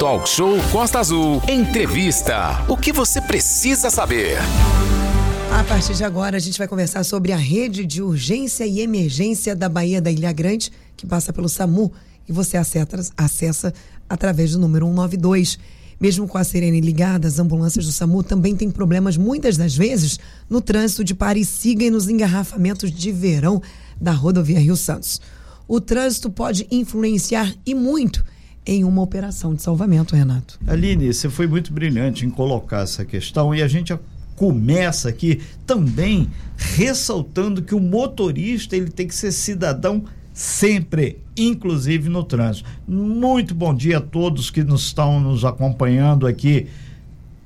Talk Show Costa Azul. Entrevista. O que você precisa saber? A partir de agora, a gente vai conversar sobre a rede de urgência e emergência da Bahia da Ilha Grande, que passa pelo SAMU, e você acessa, acessa através do número 192. Mesmo com a sirene ligada, as ambulâncias do SAMU também têm problemas, muitas das vezes, no trânsito de pare e siga e nos engarrafamentos de verão da rodovia Rio Santos. O trânsito pode influenciar e muito em uma operação de salvamento, Renato. Aline, você foi muito brilhante em colocar essa questão e a gente começa aqui também ressaltando que o motorista ele tem que ser cidadão sempre, inclusive no trânsito. Muito bom dia a todos que nos estão nos acompanhando aqui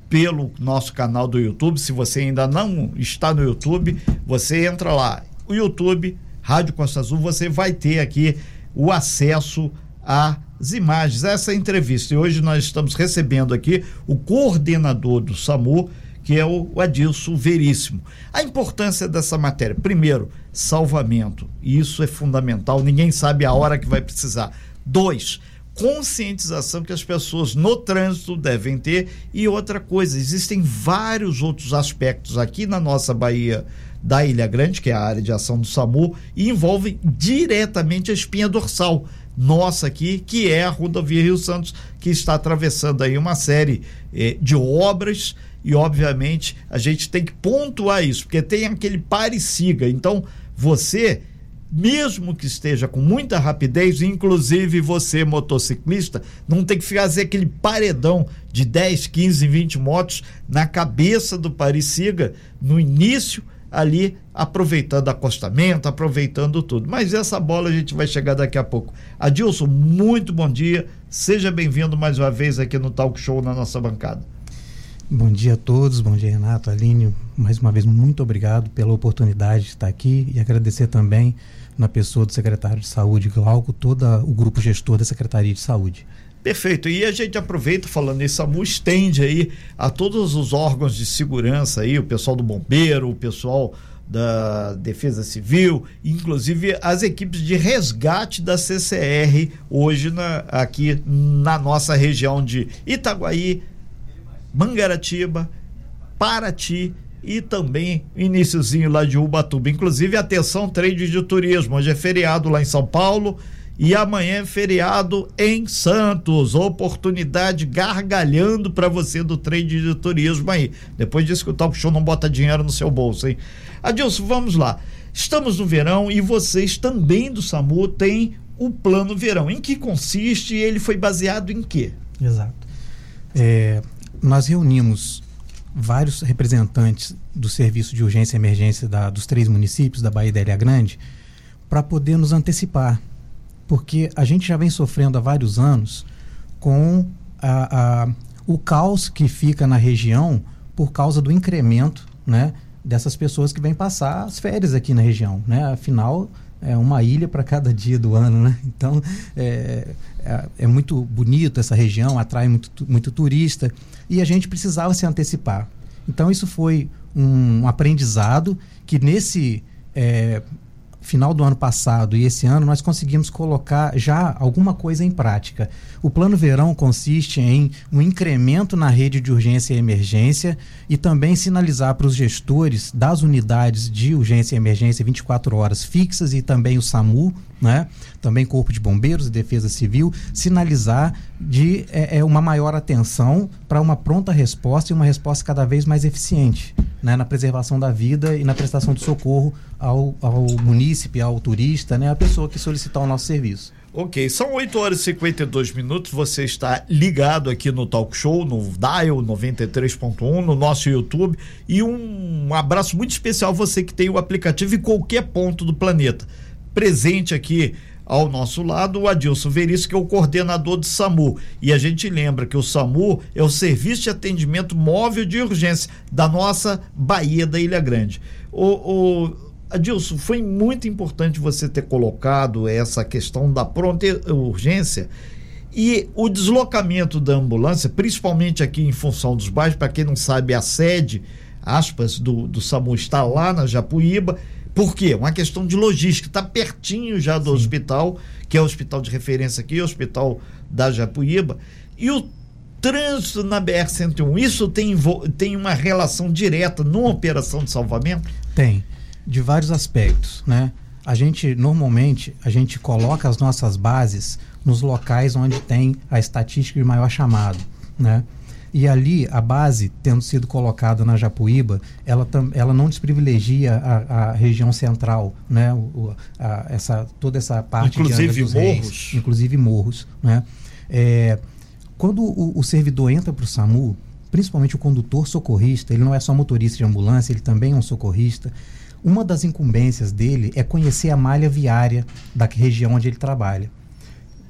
pelo nosso canal do YouTube. Se você ainda não está no YouTube, você entra lá, o YouTube Rádio Costa Azul, você vai ter aqui o acesso a as imagens, essa entrevista. E hoje nós estamos recebendo aqui o coordenador do SAMU, que é o Adilson Veríssimo. A importância dessa matéria, primeiro, salvamento. Isso é fundamental, ninguém sabe a hora que vai precisar. Dois, conscientização que as pessoas no trânsito devem ter. E outra coisa, existem vários outros aspectos aqui na nossa Bahia da Ilha Grande, que é a área de ação do SAMU, e envolvem diretamente a espinha dorsal nossa aqui, que é a rodovia Rio Santos, que está atravessando aí uma série eh, de obras e, obviamente, a gente tem que pontuar isso, porque tem aquele pare siga. Então, você, mesmo que esteja com muita rapidez, inclusive você, motociclista, não tem que fazer aquele paredão de 10, 15, 20 motos na cabeça do pare siga no início ali aproveitando acostamento, aproveitando tudo. Mas essa bola a gente vai chegar daqui a pouco. Adilson, muito bom dia. Seja bem-vindo mais uma vez aqui no Talk Show na nossa bancada. Bom dia a todos, bom dia Renato, Aline. Mais uma vez, muito obrigado pela oportunidade de estar aqui e agradecer também na pessoa do secretário de Saúde, Glauco, todo o grupo gestor da Secretaria de Saúde. Perfeito. E a gente aproveita falando a SAMU estende aí a todos os órgãos de segurança aí, o pessoal do bombeiro, o pessoal da Defesa Civil, inclusive as equipes de resgate da CCR hoje na, aqui na nossa região de Itaguaí, Mangaratiba, Paraty e também iníciozinho lá de Ubatuba. Inclusive, atenção, trade de turismo. Hoje é feriado lá em São Paulo e amanhã é feriado em Santos. Oportunidade gargalhando para você do trade de turismo aí. Depois disso que o Talk Show não bota dinheiro no seu bolso, hein? Adilson, vamos lá. Estamos no verão e vocês também do SAMU têm o plano verão. Em que consiste e ele foi baseado em quê? Exato. É, nós reunimos vários representantes do serviço de urgência e emergência da, dos três municípios da Bahia da Ilha Grande para poder nos antecipar porque a gente já vem sofrendo há vários anos com a, a, o caos que fica na região por causa do incremento né, dessas pessoas que vêm passar as férias aqui na região. Né? Afinal, é uma ilha para cada dia do ano. Né? Então, é, é, é, muito bonito essa região, atrai muito, muito turista e a gente precisava se antecipar. Então, isso foi um aprendizado que nesse é, final do ano passado e esse ano nós conseguimos colocar já alguma coisa em prática. O plano verão consiste em um incremento na rede de urgência e emergência e também sinalizar para os gestores das unidades de urgência e emergência 24 horas fixas e também o SAMU, né? também Corpo de Bombeiros e Defesa Civil, sinalizar de é, é uma maior atenção para uma pronta resposta e uma resposta cada vez mais eficiente né? na preservação da vida e na prestação de socorro ao, ao munícipe, ao turista, né? a pessoa que solicitar o nosso serviço. Ok, são 8 horas e 52 minutos. Você está ligado aqui no Talk Show, no Dial 93.1, no nosso YouTube. E um abraço muito especial a você que tem o aplicativo em qualquer ponto do planeta presente aqui ao nosso lado o Adilson Veríssimo, que é o coordenador do SAMU. E a gente lembra que o SAMU é o Serviço de Atendimento Móvel de Urgência da nossa Bahia da Ilha Grande. O, o Adilson, foi muito importante você ter colocado essa questão da pronta urgência e o deslocamento da ambulância, principalmente aqui em função dos bairros, para quem não sabe, a sede, aspas, do, do SAMU está lá na Japuíba por quê? Uma questão de logística. Está pertinho já do Sim. hospital, que é o hospital de referência aqui, o hospital da Japuíba. E o trânsito na BR-101, isso tem, tem uma relação direta numa operação de salvamento? Tem, de vários aspectos, né? A gente, normalmente, a gente coloca as nossas bases nos locais onde tem a estatística de maior chamado, né? E ali, a base, tendo sido colocada na Japuíba, ela, ela não desprivilegia a, a região central, né? O, a, essa, toda essa parte inclusive de morros. Reis, inclusive morros. Né? É, quando o, o servidor entra para o SAMU, principalmente o condutor socorrista, ele não é só motorista de ambulância, ele também é um socorrista. Uma das incumbências dele é conhecer a malha viária da região onde ele trabalha.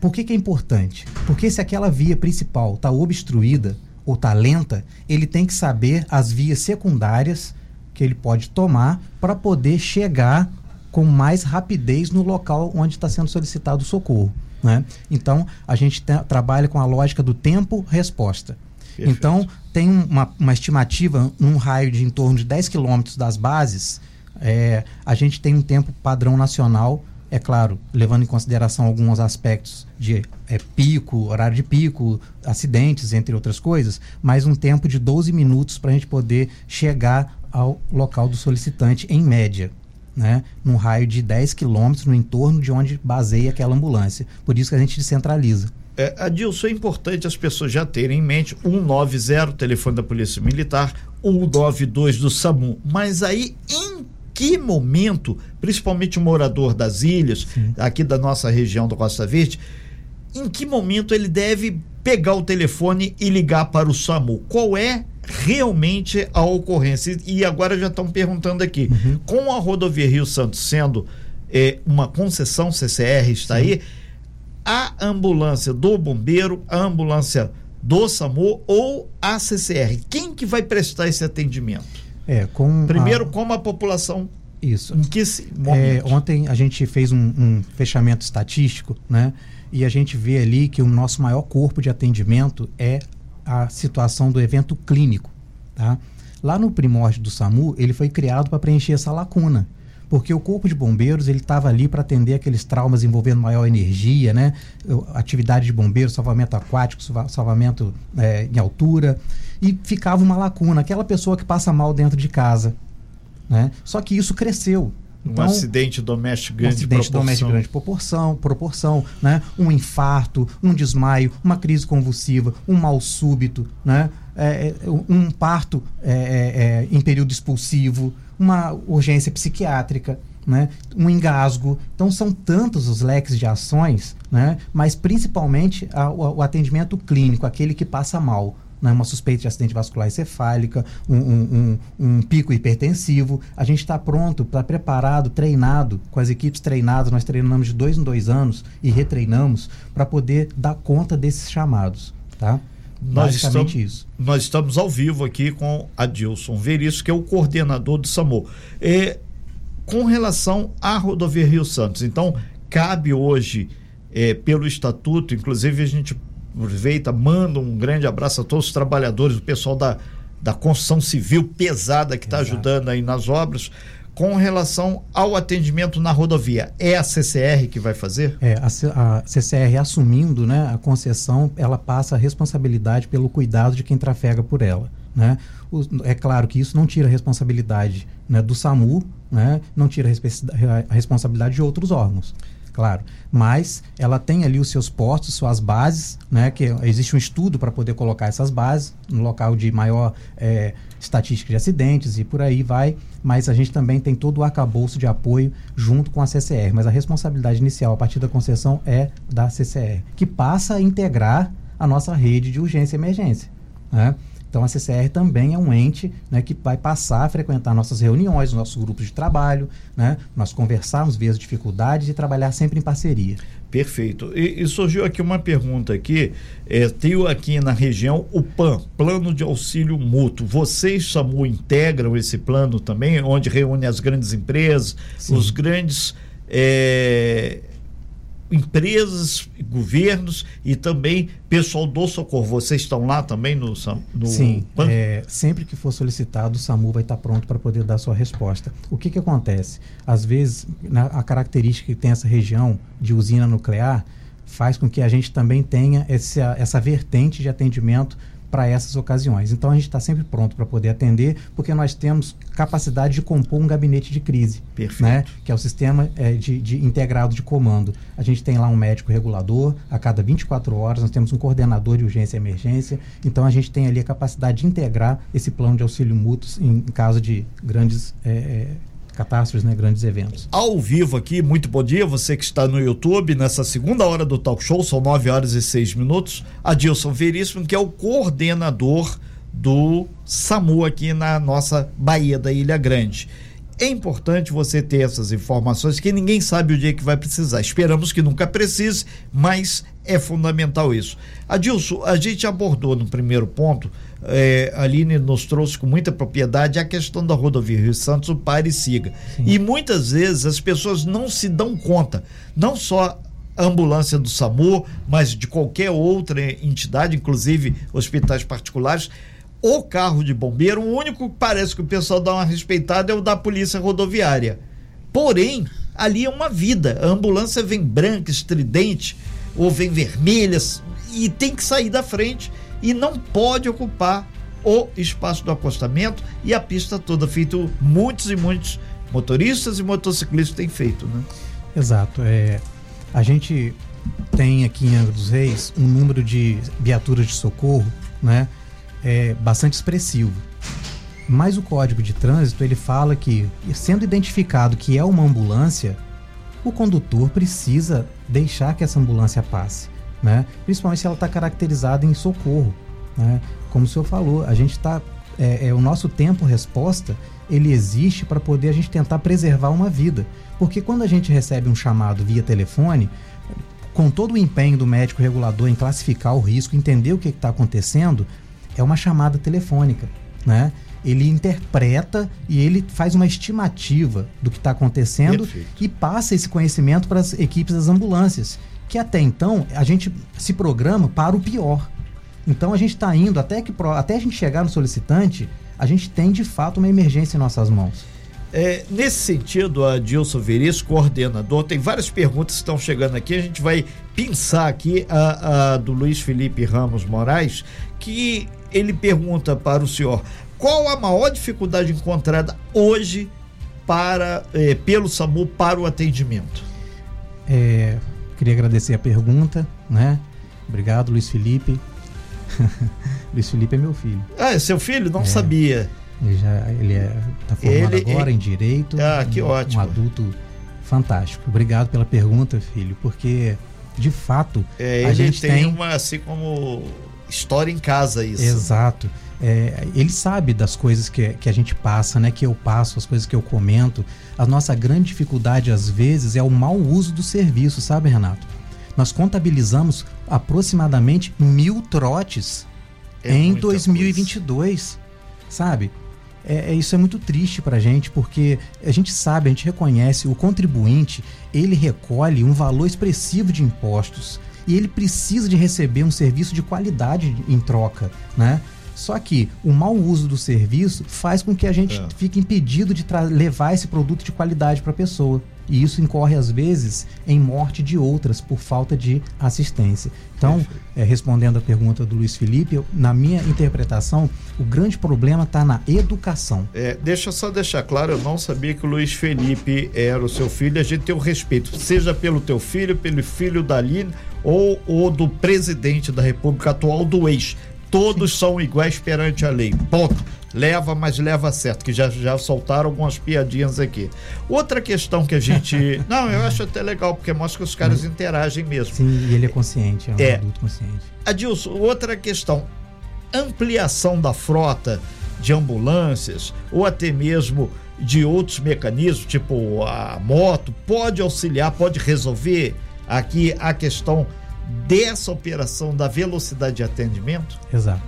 Por que, que é importante? Porque se aquela via principal está obstruída, ou está lenta, ele tem que saber as vias secundárias que ele pode tomar para poder chegar com mais rapidez no local onde está sendo solicitado o socorro. Né? Então, a gente trabalha com a lógica do tempo-resposta. Então, tem uma, uma, estimativa num raio de em torno de 10 quilômetros das bases, é, a gente tem um tempo padrão nacional é claro, levando em consideração alguns aspectos de é, pico, horário de pico, acidentes, entre outras coisas, mas um tempo de 12 minutos para a gente poder chegar ao local do solicitante em média. Né, num raio de 10 quilômetros no entorno de onde baseia aquela ambulância. Por isso que a gente descentraliza. É, Adilson, é importante as pessoas já terem em mente 190, telefone da Polícia Militar, 192 do SAMU. Mas aí, em que momento, principalmente o morador das ilhas, Sim. aqui da nossa região do Costa Verde, em que momento ele deve pegar o telefone e ligar para o SAMU? Qual é realmente a ocorrência? E agora já estão perguntando aqui, uhum. com a rodovia Rio Santos sendo é, uma concessão CCR está Sim. aí, a ambulância do bombeiro, a ambulância do SAMU ou a CCR, quem que vai prestar esse atendimento? É, com Primeiro, a... como a população. Isso. Em que é, ontem a gente fez um, um, fechamento estatístico, né? E a gente vê ali que o nosso maior corpo de atendimento é a situação do evento clínico, tá? Lá no primórdio do SAMU, ele foi criado para preencher essa lacuna porque o corpo de bombeiros ele estava ali para atender aqueles traumas envolvendo maior energia, né? Atividade de bombeiro, salvamento aquático, salvamento é, em altura e ficava uma lacuna, aquela pessoa que passa mal dentro de casa, né? Só que isso cresceu. Então, um acidente doméstico grande um acidente proporção. doméstico grande proporção, proporção, né? Um infarto, um desmaio, uma crise convulsiva, um mal súbito, né? É, é um parto é, é, é, em período expulsivo, uma urgência psiquiátrica, né? um engasgo. Então, são tantos os leques de ações, né? mas principalmente a, o, o, atendimento clínico, aquele que passa mal né, uma suspeita de acidente vascular encefálica, um, um, um, um pico hipertensivo. A gente está pronto, está preparado, treinado, com as equipes treinadas, nós treinamos de dois em dois anos e retreinamos para poder dar conta desses chamados. Tá? Nós estamos, isso. nós estamos ao vivo aqui com Adilson Veríssimo, que é o coordenador do SAMU. É, com relação à rodovia Rio Santos, então, cabe hoje, é, pelo estatuto, inclusive a gente aproveita, manda um grande abraço a todos os trabalhadores, o pessoal da, da construção civil pesada que está ajudando aí nas obras. Com relação ao atendimento na rodovia, é a CCR que vai fazer? É, a, a CCR assumindo né, a concessão, ela passa a responsabilidade pelo cuidado de quem trafega por ela. Né? O, é claro que isso não tira a responsabilidade né, do SAMU, né, não tira a responsabilidade de outros órgãos claro. Mas ela tem ali os seus postos, suas bases, né? Que existe um estudo para poder colocar essas bases no local de maior é, estatística de acidentes e por aí vai. Mas a gente também tem todo o arcabouço de apoio junto com a CCR. Mas a responsabilidade inicial a partir da concessão é da CCR, que passa a integrar a nossa rede de urgência e emergência. Né? Então a CCR também é um ente né, que vai passar a frequentar nossas reuniões, nossos grupos de trabalho, né, nós conversarmos, ver as dificuldades e trabalhar sempre em parceria. Perfeito. E, e surgiu aqui uma pergunta aqui. É, tem aqui na região o PAN, Plano de Auxílio Mútuo. Vocês, SAMU, integram esse plano também, onde reúne as grandes empresas, Sim. os grandes. É, empresas, governos e também pessoal do socorro. Vocês estão lá também no, no Sim, é, sempre que for solicitado, o SAMU vai estar pronto para poder dar sua resposta. O que, que acontece? Às vezes, na, a característica que tem essa região de usina nuclear faz com que a gente também tenha essa, essa vertente de atendimento para essas ocasiões. Então a gente está sempre pronto para poder atender, porque nós temos capacidade de compor um gabinete de crise, Perfeito. né? que é o sistema é, de, de integrado de comando. A gente tem lá um médico regulador, a cada 24 horas nós temos um coordenador de urgência e emergência, então a gente tem ali a capacidade de integrar esse plano de auxílio mútuos em, em caso de grandes é, é, catástrofes, né, grandes eventos. Ao vivo aqui, muito bom dia, você que está no YouTube, nessa segunda hora do talk show, são 9 horas e 6 minutos, Adilson Veríssimo, que é o coordenador do SAMU aqui na nossa Bahia da Ilha Grande. É importante você ter essas informações, que ninguém sabe o dia que vai precisar. Esperamos que nunca precise, mas é fundamental isso. Adilson, a gente abordou no primeiro ponto é, a Aline nos trouxe com muita propriedade a questão da rodovia Rio Santos, o pare e siga. Sim. E muitas vezes as pessoas não se dão conta, não só ambulância do SAMU, mas de qualquer outra entidade, inclusive hospitais particulares, o carro de bombeiro, o único que parece que o pessoal dá uma respeitada é o da polícia rodoviária. Porém, ali é uma vida. A ambulância vem branca, estridente, ou vem vermelha, e tem que sair da frente e não pode ocupar o espaço do acostamento e a pista toda, feito muitos e muitos motoristas e motociclistas têm feito, né? Exato. É, a gente tem aqui em Angra dos Reis um número de viaturas de socorro, né? É bastante expressivo. Mas o Código de Trânsito ele fala que, sendo identificado que é uma ambulância, o condutor precisa deixar que essa ambulância passe né? Principalmente se ela está caracterizada em socorro, né? Como o senhor falou, a gente está é, é, o nosso tempo resposta ele existe para poder a gente tentar preservar uma vida, porque quando a gente recebe um chamado via telefone, com todo o empenho do médico regulador em classificar o risco, entender o que está acontecendo, é uma chamada telefônica, né? Ele interpreta e ele faz uma estimativa do que está acontecendo Perfeito. e passa esse conhecimento para as equipes das ambulâncias que até então a gente se programa para o pior. Então a gente está indo até que até a gente chegar no solicitante, a gente tem de fato uma emergência em nossas mãos. É, nesse sentido, a Dilson Veris, coordenador, tem várias perguntas que estão chegando aqui. A gente vai pensar aqui a, a do Luiz Felipe Ramos Moraes, que ele pergunta para o senhor qual a maior dificuldade encontrada hoje para eh, pelo SAMU para o atendimento. É, Queria agradecer a pergunta, né? Obrigado, Luiz Felipe. Luiz Felipe é meu filho. Ah, é seu filho? Não é, sabia. Ele já ele é, tá formado ele, agora ele... em direito. Ah, que um, ótimo. Um adulto fantástico. Obrigado pela pergunta, filho, porque de fato é, a gente tem, tem uma assim como história em casa isso. Exato é, ele sabe das coisas que, que a gente passa, né? Que eu passo, as coisas que eu comento. A nossa grande dificuldade, às vezes, é o mau uso do serviço, sabe, Renato? Nós contabilizamos aproximadamente mil trotes é em 2022, coisa. sabe? É, é, isso é muito triste para a gente, porque a gente sabe, a gente reconhece, o contribuinte, ele recolhe um valor expressivo de impostos e ele precisa de receber um serviço de qualidade em troca, né? Só que o mau uso do serviço faz com que a gente é. fique impedido de levar esse produto de qualidade para a pessoa. E isso incorre, às vezes, em morte de outras por falta de assistência. Então, é, respondendo a pergunta do Luiz Felipe, eu, na minha interpretação, o grande problema está na educação. É, deixa só deixar claro, eu não sabia que o Luiz Felipe era o seu filho. A gente tem o respeito, seja pelo teu filho, pelo filho da Aline ou, ou do presidente da República atual, do ex todos são iguais perante a lei. Ponto. Leva, mas leva certo, que já, já soltaram algumas piadinhas aqui. Outra questão que a gente. não, eu acho até legal, porque mostra que os caras interagem mesmo. Sim, e ele é consciente, é um é. adulto consciente. Adilson, outra questão. Ampliação da frota de ambulâncias, ou até mesmo de outros mecanismos, tipo a moto, pode auxiliar, pode resolver aqui a questão dessa operação da velocidade de atendimento? Exato.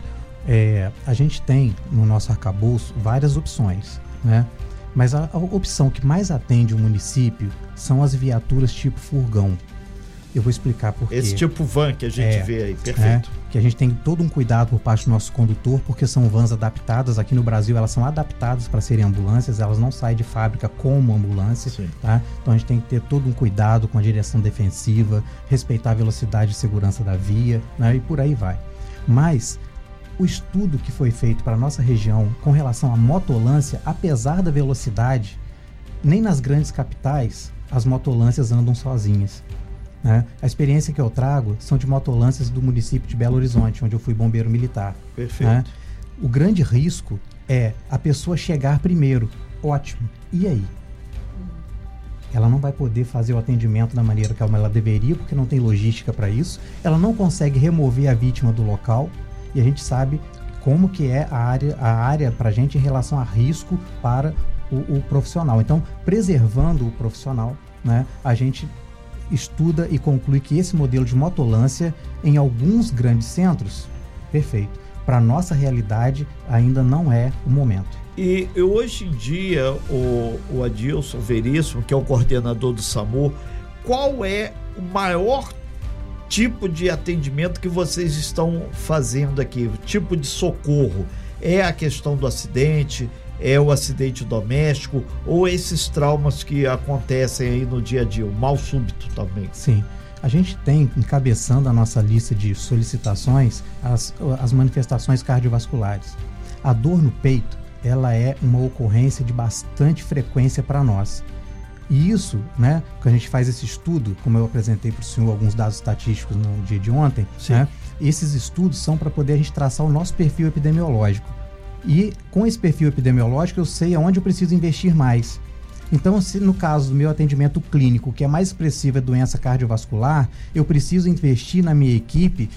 É, a gente tem no nosso arcabouço várias opções, né? Mas a, a, opção que mais atende o município são as viaturas tipo furgão. Eu vou explicar por quê. Esse tipo van que a gente é, vê aí, perfeito. É, que a gente tem todo um cuidado por parte do nosso condutor, porque são vans adaptadas. Aqui no Brasil, elas são adaptadas para serem ambulâncias, elas não saem de fábrica como ambulância. Tá? Então a gente tem que ter todo um cuidado com a direção defensiva, respeitar a velocidade e segurança da via, né? e por aí vai. Mas o estudo que foi feito para a nossa região com relação à motolância, apesar da velocidade, nem nas grandes capitais as motolâncias andam sozinhas. Né? A experiência que eu trago são de motolâncias do município de Belo Horizonte, onde eu fui bombeiro militar. Perfeito. Né? O grande risco é a pessoa chegar primeiro. Ótimo. E aí? Ela não vai poder fazer o atendimento da maneira que ela deveria, porque não tem logística para isso. Ela não consegue remover a vítima do local. E a gente sabe como que é a área, a área para a gente em relação a risco para o, o profissional. Então, preservando o profissional, né, a gente estuda e conclui que esse modelo de motolância em alguns grandes centros, perfeito. Para nossa realidade ainda não é o momento. E hoje em dia, o, o Adilson Veríssimo, que é o coordenador do SAMU, qual é o maior tipo de atendimento que vocês estão fazendo aqui? Tipo de socorro? É a questão do acidente? É o acidente doméstico ou esses traumas que acontecem aí no dia a dia, o mal súbito também. Sim. A gente tem encabeçando a nossa lista de solicitações as, as manifestações cardiovasculares. A dor no peito, ela é uma ocorrência de bastante frequência para nós. E isso, né, que a gente faz esse estudo, como eu apresentei para o senhor alguns dados estatísticos no dia de ontem, né, esses estudos são para poder a gente traçar o nosso perfil epidemiológico. E com esse perfil epidemiológico, eu sei aonde eu preciso investir mais. Então, se no caso do meu atendimento clínico, que é mais expressivo é doença cardiovascular, eu preciso investir na minha equipe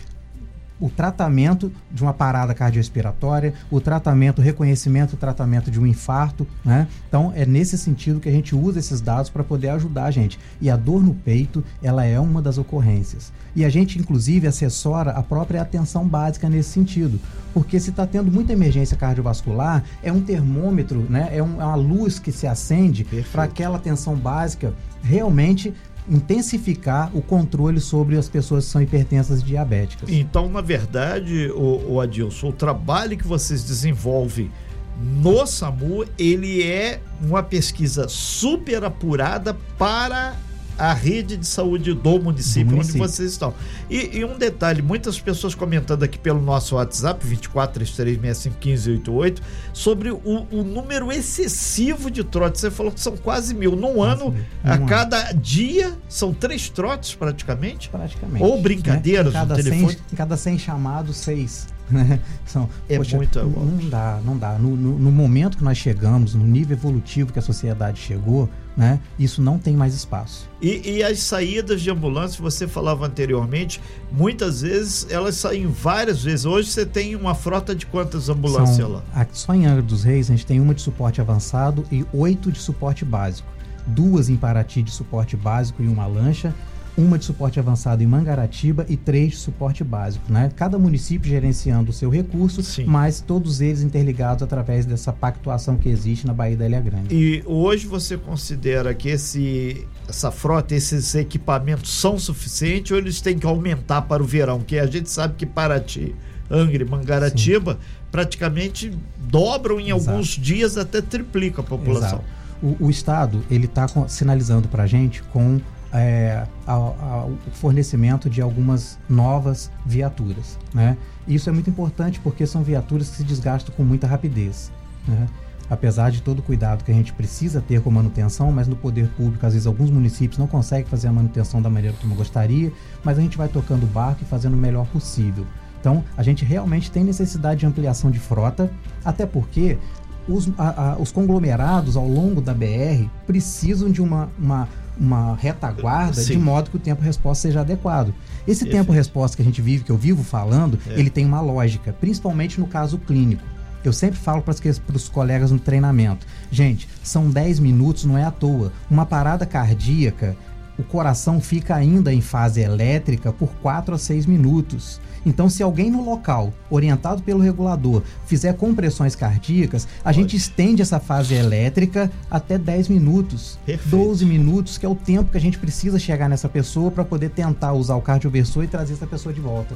o tratamento de uma parada cardiorrespiratória, o tratamento, o reconhecimento, o tratamento de um infarto, né? Então é nesse sentido que a gente usa esses dados para poder ajudar a gente. E a dor no peito, ela é uma das ocorrências. E a gente, inclusive, assessora a própria atenção básica nesse sentido. Porque se está tendo muita emergência cardiovascular, é um termômetro, né? é, um, é uma luz que se acende para aquela atenção básica realmente intensificar o controle sobre as pessoas que são hipertensas diabéticas. Então, na verdade, o, o Adilson, o trabalho que vocês desenvolvem no SAMU, ele é uma pesquisa super apurada para a rede de saúde do município, do município. onde vocês estão. E, e, um detalhe, muitas pessoas comentando aqui pelo nosso WhatsApp, 2433651588, sobre o, o número excessivo de trotes. Você falou que são quase mil. Num ano, a cada dia, são três trotes praticamente? Praticamente. Ou brincadeiras né? no telefone? 100, em cada 100 chamados, seis. Né? São, é poxa, muito Não dá, não dá. No, no, no, momento que nós chegamos, no nível evolutivo que a sociedade chegou, né? Isso não tem mais espaço. E, e as saídas de ambulância, você falava anteriormente, muitas vezes elas saem várias vezes. Hoje você tem uma frota de quantas ambulâncias São, lá? Só em Angra dos Reis a gente tem uma de suporte avançado e oito de suporte básico. Duas em Paraty de suporte básico e uma lancha uma de suporte avançado em Mangaratiba e três de suporte básico, né? Cada município gerenciando o seu recurso, Sim. mas todos eles interligados através dessa pactuação que existe na Baía da Ilha Grande. E hoje você considera que esse, essa frota, esses equipamentos são suficientes ou eles têm que aumentar para o verão? Que a gente sabe que Paraty, Angra e Mangaratiba Sim. praticamente dobram em Exato. alguns dias até triplica a população. O, o, Estado ele está sinalizando para a gente com é, o fornecimento de algumas novas viaturas. Né? Isso é muito importante porque são viaturas que se desgastam com muita rapidez. Né? Apesar de todo o cuidado que a gente precisa ter com manutenção, mas no poder público, às vezes, alguns municípios não conseguem fazer a manutenção da maneira como gostaria, mas a gente vai tocando o barco e fazendo o melhor possível. Então, a gente realmente tem necessidade de ampliação de frota, até porque os, a, a, os conglomerados ao longo da BR precisam de uma, uma uma retaguarda Sim. de modo que o tempo-resposta seja adequado. Esse tempo-resposta que a gente vive, que eu vivo falando, é. ele tem uma lógica, principalmente no caso clínico. Eu sempre falo para os colegas no treinamento: gente, são 10 minutos, não é à toa. Uma parada cardíaca, o coração fica ainda em fase elétrica por 4 a 6 minutos. Então, se alguém no local, orientado pelo regulador, fizer compressões cardíacas, a Pode. gente estende essa fase elétrica até 10 minutos, Perfeito. 12 minutos, que é o tempo que a gente precisa chegar nessa pessoa para poder tentar usar o cardioversor e trazer essa pessoa de volta.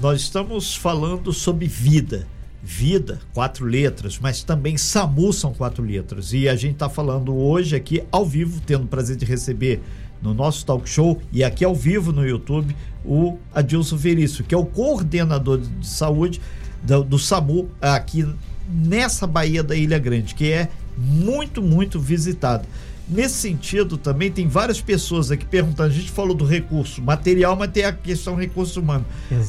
nós estamos falando sobre vida. Vida, quatro letras, mas também SAMU são quatro letras. E a gente está falando hoje aqui ao vivo, tendo o prazer de receber no nosso talk show e aqui ao vivo no YouTube o Adilson Verício, que é o coordenador de saúde do, do SAMU aqui nessa Baía da Ilha Grande, que é muito, muito visitada. Nesse sentido, também tem várias pessoas aqui perguntando. A gente falou do recurso material, mas tem a questão recurso humano.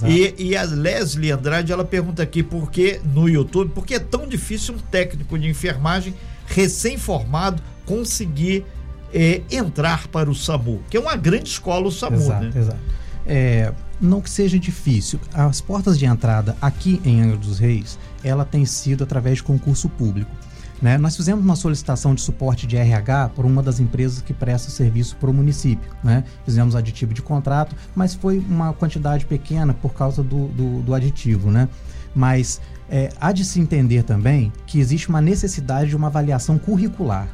E, e, a Leslie Andrade, ela pergunta aqui por que no YouTube, por que é tão difícil um técnico de enfermagem recém-formado conseguir é, entrar para o SAMU, que é uma grande escola o SAMU, exato, né? Exato. É, não que seja difícil. As portas de entrada aqui em Angra dos Reis, ela tem sido através de concurso público. Né? Nós fizemos uma solicitação de suporte de RH por uma das empresas que presta serviço para o município. Né? Fizemos aditivo de contrato, mas foi uma quantidade pequena por causa do, do, do aditivo. Né? Mas é, há de se entender também que existe uma necessidade de uma avaliação curricular.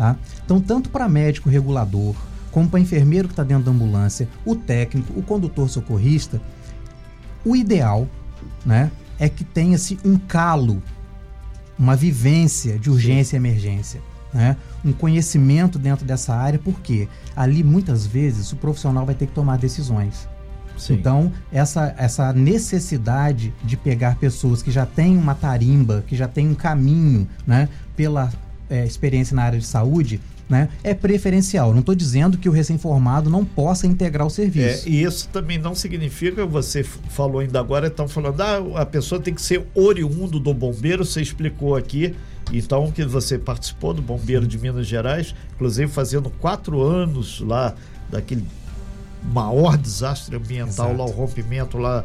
Tá? Então, tanto para médico regulador, como para enfermeiro que está dentro da ambulância, o técnico, o condutor socorrista, o ideal né, é que tenha-se um calo uma vivência de urgência e emergência. Né? um conhecimento dentro dessa área, porque ali muitas vezes o profissional vai ter que tomar decisões. Sim. Então, essa, essa necessidade de pegar pessoas que já têm uma tarimba, que já têm um caminho né, pela é, experiência na área de saúde, né, é preferencial. Não estou dizendo que o recém-formado não possa integrar o serviço. É, e isso também não significa, você falou ainda agora, estão falando, ah, a pessoa tem que ser oriundo do bombeiro, você explicou aqui. Então, que você participou do Bombeiro de Minas Gerais, inclusive fazendo quatro anos lá daquele maior desastre ambiental Exato. lá, o rompimento lá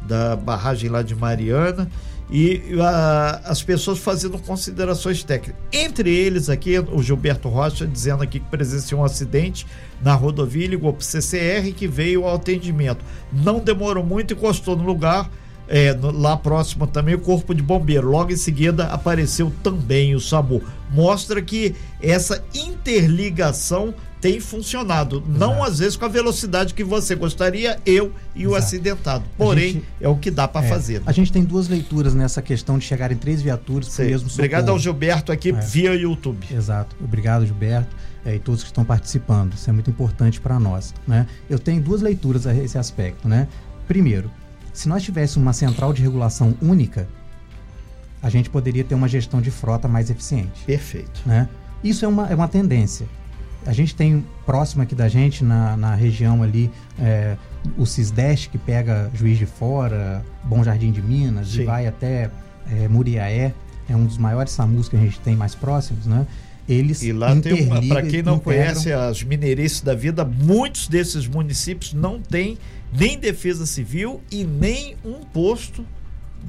da barragem lá de Mariana e a, as pessoas fazendo considerações técnicas. Entre eles aqui, o Gilberto Rocha dizendo aqui que presenciou um acidente na rodovia, ligou para o CCR que veio ao atendimento. Não demorou muito, encostou no lugar, é, no, lá próximo também o corpo de bombeiro. Logo em seguida apareceu também o SAMU. Mostra que essa interligação tem funcionado. Exato. Não às vezes com a velocidade que você gostaria, eu e Exato. o acidentado. Porém, gente, é o que dá para é, fazer. Né? A gente tem duas leituras nessa questão de chegarem três viaturas para mesmo socorro. Obrigado ao Gilberto aqui é. via YouTube. Exato. Obrigado, Gilberto. É, e todos que estão participando. Isso é muito importante para nós. Né? Eu tenho duas leituras a esse aspecto. Né? Primeiro, se nós tivéssemos uma central de regulação única, a gente poderia ter uma gestão de frota mais eficiente. Perfeito. Né? Isso é uma, é uma tendência a gente tem próximo aqui da gente, na, na região ali, é, o Cisdeste, que pega Juiz de Fora, Bom Jardim de Minas, Sim. e vai até é, Muriaé, é um dos maiores SAMUs que a gente tem mais próximos, né? Eles e lá tem uma, para quem não conhece as mineirices da vida, muitos desses municípios não têm nem defesa civil e nem um posto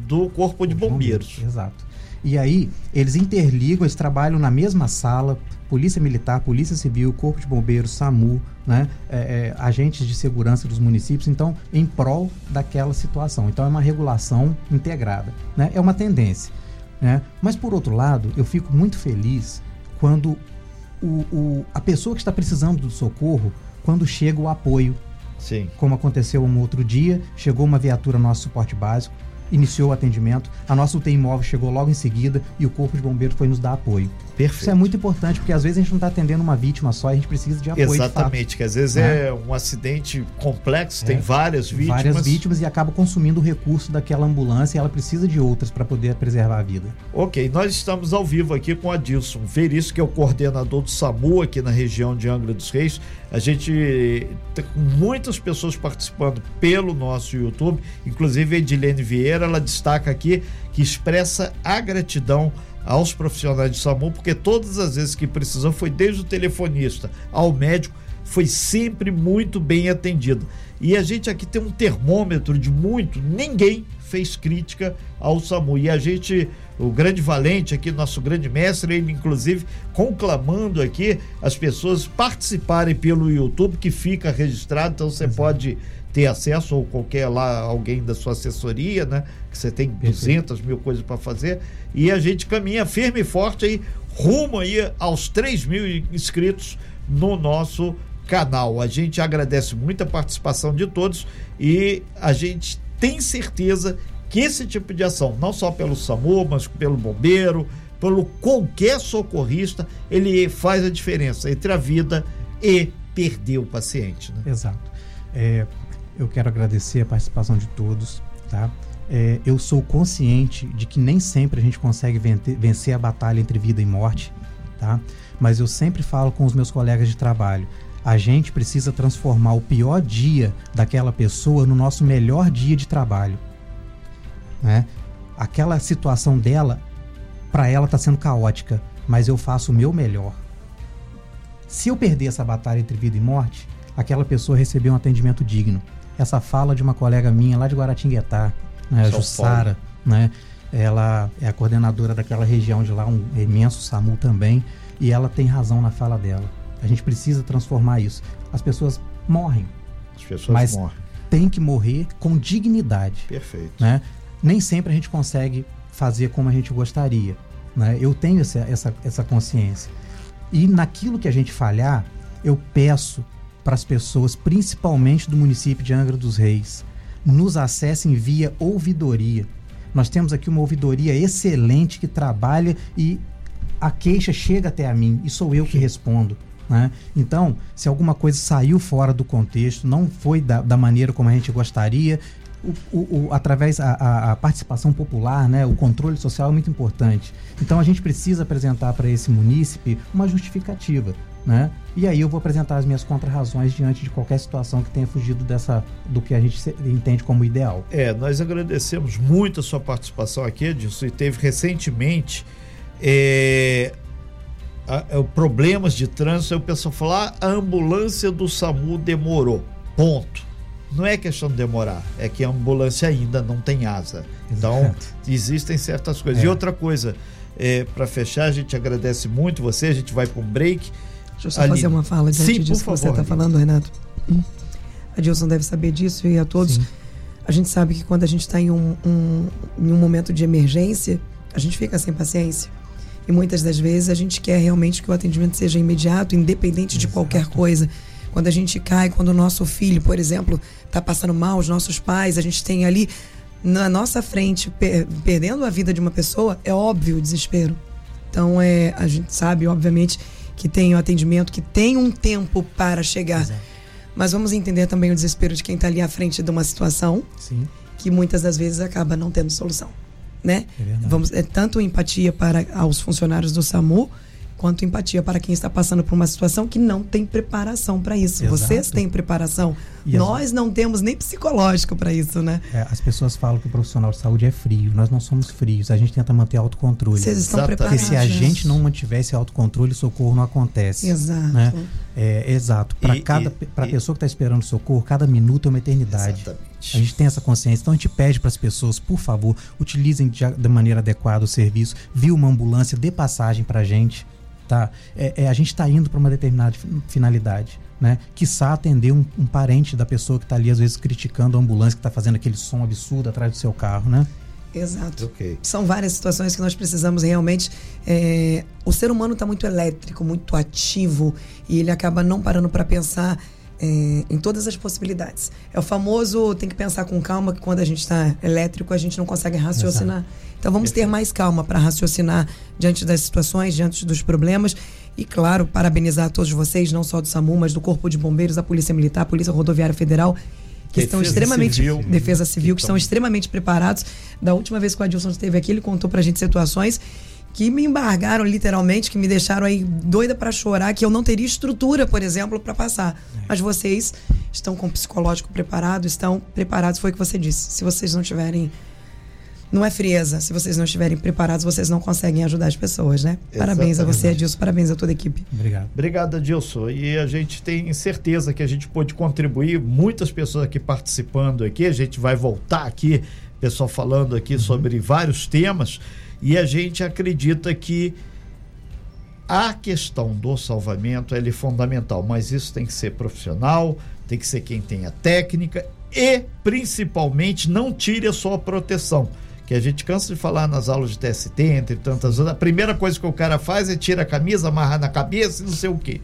do Corpo de Bombeiros. Bombeiros. Exato. E aí, eles interligam, eles trabalham na mesma sala, Polícia Militar, Polícia Civil, Corpo de Bombeiros, SAMU, né, é, é, agentes de segurança dos municípios, então, em prol daquela situação. Então, é uma regulação integrada. Né? É uma tendência. Né? Mas, por outro lado, eu fico muito feliz quando o, o, a pessoa que está precisando do socorro, quando chega o apoio. Sim. Como aconteceu um outro dia, chegou uma viatura no nosso suporte básico, iniciou o atendimento, a nossa UTI móvel chegou logo em seguida e o Corpo de Bombeiros foi nos dar apoio. Perfeito. Isso é muito importante, porque às vezes a gente não está atendendo uma vítima só, a gente precisa de apoio. Exatamente, que às vezes é, é um acidente complexo, é. tem várias vítimas. Várias vítimas e acaba consumindo o recurso daquela ambulância e ela precisa de outras para poder preservar a vida. Ok, nós estamos ao vivo aqui com a Dilson Veríssimo, que é o coordenador do SAMU aqui na região de Angra dos Reis. A gente tem muitas pessoas participando pelo nosso YouTube, inclusive a Edilene Vieira, ela destaca aqui que expressa a gratidão aos profissionais de SAMU, porque todas as vezes que precisou, foi desde o telefonista ao médico, foi sempre muito bem atendido. E a gente aqui tem um termômetro de muito, ninguém fez crítica ao SAMU. E a gente, o grande valente aqui, nosso grande mestre, ele inclusive conclamando aqui as pessoas participarem pelo YouTube, que fica registrado, então você pode ter acesso ou qualquer lá alguém da sua assessoria, né? Que você tem 200 mil coisas para fazer e a gente caminha firme e forte aí rumo aí aos 3 mil inscritos no nosso canal. A gente agradece muito a participação de todos e a gente tem certeza que esse tipo de ação, não só pelo SAMU, mas pelo bombeiro, pelo qualquer socorrista, ele faz a diferença entre a vida e perder o paciente. Né? Exato. É, eu quero agradecer a participação de todos, tá? É, eu sou consciente de que nem sempre a gente consegue vencer a batalha entre vida e morte, tá? Mas eu sempre falo com os meus colegas de trabalho, a gente precisa transformar o pior dia daquela pessoa no nosso melhor dia de trabalho, né? Aquela situação dela, para ela está sendo caótica, mas eu faço o meu melhor. Se eu perder essa batalha entre vida e morte, aquela pessoa recebeu um atendimento digno. Essa fala de uma colega minha lá de Guaratinguetá, né, Jussara, né? Ela é a coordenadora daquela região de lá, um imenso SAMU também, e ela tem razão na fala dela. A gente precisa transformar isso. As pessoas morrem. As pessoas mas morrem. Tem que morrer com dignidade. Perfeito. Né? Nem sempre a gente consegue fazer como a gente gostaria. Né? Eu tenho essa, essa, essa consciência. E naquilo que a gente falhar, eu peço para as pessoas, principalmente do município de Angra dos Reis, nos acessem via ouvidoria. Nós temos aqui uma ouvidoria excelente que trabalha e a queixa chega até a mim e sou eu que respondo. Né? Então, se alguma coisa saiu fora do contexto, não foi da, da maneira como a gente gostaria, o, o, o, através a, a, participação popular, né, o controle social é muito importante. Então a gente precisa apresentar para esse munícipe uma justificativa. Né? E aí eu vou apresentar as minhas contrarrazões diante de qualquer situação que tenha fugido dessa do que a gente entende como ideal. É, nós agradecemos muito a sua participação aqui, Edilson, e teve recentemente é, a, a, problemas de trânsito, o pessoal falar ah, a ambulância do SAMU demorou. Ponto não é questão de demorar, é que a ambulância ainda não tem asa. Então, Exato. existem certas coisas. É. E outra coisa, é, para fechar, a gente agradece muito você, a gente vai para um break. Deixa eu só fazer uma fala diante Sim, disso que você está falando, Renato. Hum. A Dilson deve saber disso e a todos. Sim. A gente sabe que quando a gente está em um, um, em um momento de emergência, a gente fica sem paciência. E muitas das vezes a gente quer realmente que o atendimento seja imediato, independente Exato. de qualquer coisa. Quando a gente cai, quando o nosso filho, por exemplo, está passando mal, os nossos pais, a gente tem ali na nossa frente per perdendo a vida de uma pessoa, é óbvio o desespero. Então é, a gente sabe, obviamente, que tem o atendimento, que tem um tempo para chegar. Exato. Mas vamos entender também o desespero de quem está ali à frente de uma situação Sim. que muitas das vezes acaba não tendo solução. Né? É vamos, é tanto empatia para os funcionários do SAMU, quanto empatia para quem está passando por uma situação que não tem preparação para isso. Exato. Vocês têm preparação. E Nós as... não temos nem psicológico para isso, né? É, as pessoas falam que o profissional de saúde é frio. Nós não somos frios. A gente tenta manter autocontrole. Vocês estão Exato. preparados. Porque se a gente não mantivesse autocontrole, socorro não acontece. Exato. Né? É, exato. Para cada para a pessoa que está esperando socorro, cada minuto é uma eternidade. Exatamente. A gente tem essa consciência. Então a gente pede para as pessoas, por favor, utilizem de, de maneira adequada o serviço. Viu uma ambulância, dê passagem para a gente tá? É, é a gente está indo para uma determinada finalidade, né? Quiçá atender um, um parente da pessoa que está ali às vezes criticando a ambulância que está fazendo aquele som absurdo atrás do seu carro, né? Exato. Okay. São várias situações que nós precisamos realmente. É, o ser humano está muito elétrico, muito ativo e ele acaba não parando para pensar é, em todas as possibilidades. É o famoso tem que pensar com calma que quando a gente está elétrico a gente não consegue raciocinar. Exato. Então vamos ter mais calma para raciocinar diante das situações, diante dos problemas. E, claro, parabenizar a todos vocês, não só do SAMU, mas do Corpo de Bombeiros, da Polícia Militar, Polícia Rodoviária Federal, que defesa estão extremamente. Civil. Defesa Civil, que, que estão extremamente preparados. Da última vez que o Adilson esteve aqui, ele contou pra gente situações que me embargaram literalmente, que me deixaram aí doida para chorar, que eu não teria estrutura, por exemplo, para passar. É. Mas vocês estão com o psicológico preparado, estão preparados, foi o que você disse. Se vocês não tiverem não é frieza. Se vocês não estiverem preparados, vocês não conseguem ajudar as pessoas, né? Exatamente. Parabéns a você, Adilson. Parabéns a toda a equipe. Obrigado. Obrigado, Adilson. E a gente tem certeza que a gente pôde contribuir. Muitas pessoas aqui participando aqui. A gente vai voltar aqui, pessoal falando aqui uhum. sobre vários temas. E a gente acredita que a questão do salvamento é fundamental, mas isso tem que ser profissional, tem que ser quem tem a técnica e, principalmente, não tire a sua proteção que a gente cansa de falar nas aulas de TST, entre tantas outras. A primeira coisa que o cara faz é tira a camisa, amarrar na cabeça e não sei o quê.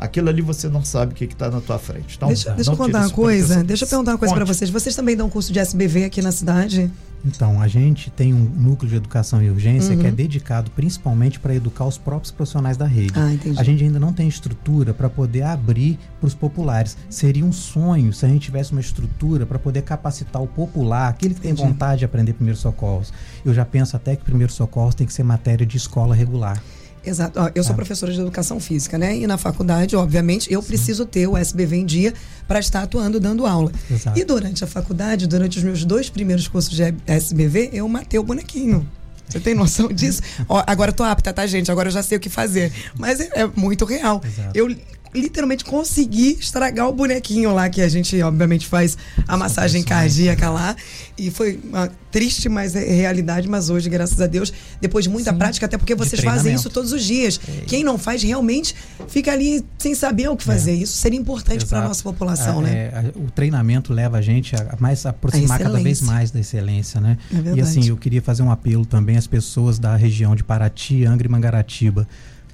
Aquilo ali você não sabe o que está na tua frente. Então, deixa, deixa eu contar uma coisa, deixa eu perguntar uma coisa para vocês. Vocês também dão curso de SBV aqui na cidade? Então, a gente tem um núcleo de educação e urgência uhum. que é dedicado principalmente para educar os próprios profissionais da rede. Ah, a gente ainda não tem estrutura para poder abrir para os populares. Seria um sonho se a gente tivesse uma estrutura para poder capacitar o popular, aquele que tem vontade de aprender primeiros socorros. Eu já penso até que primeiros socorros tem que ser matéria de escola regular. Exato. eu sou ah. professora de educação física, né? E na faculdade, obviamente, eu Sim. preciso ter o SBV em dia para estar atuando dando aula. Exato. E durante a faculdade, durante os meus dois primeiros cursos de SBV, eu matei o bonequinho. Você tem noção disso? Ó, agora eu tô apta, tá, gente? Agora eu já sei o que fazer. Mas é, é muito real. Exato. Eu literalmente consegui estragar o bonequinho lá, que a gente, obviamente, faz a massagem cardíaca lá. E foi uma triste, mas é realidade. Mas hoje, graças a Deus, depois de muita Sim, prática, até porque vocês fazem isso todos os dias. É. Quem não faz realmente fica ali sem saber o que fazer. É. Isso seria importante para a nossa população, né? É, o treinamento leva a gente a mais a aproximar a cada vez mais da excelência, né? É e assim, eu queria fazer um apelo também às pessoas da região de Paraty, Angra e Mangaratiba.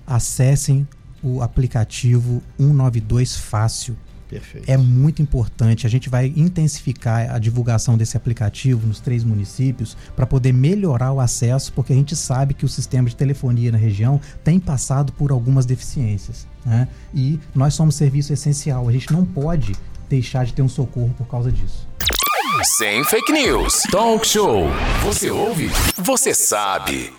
Acessem o aplicativo 192 Fácil. Perfeito. É muito importante. A gente vai intensificar a divulgação desse aplicativo nos três municípios para poder melhorar o acesso, porque a gente sabe que o sistema de telefonia na região tem passado por algumas deficiências. Né? E nós somos serviço essencial. A gente não pode deixar de ter um socorro por causa disso. Sem fake news. Talk show. Você ouve? Você sabe.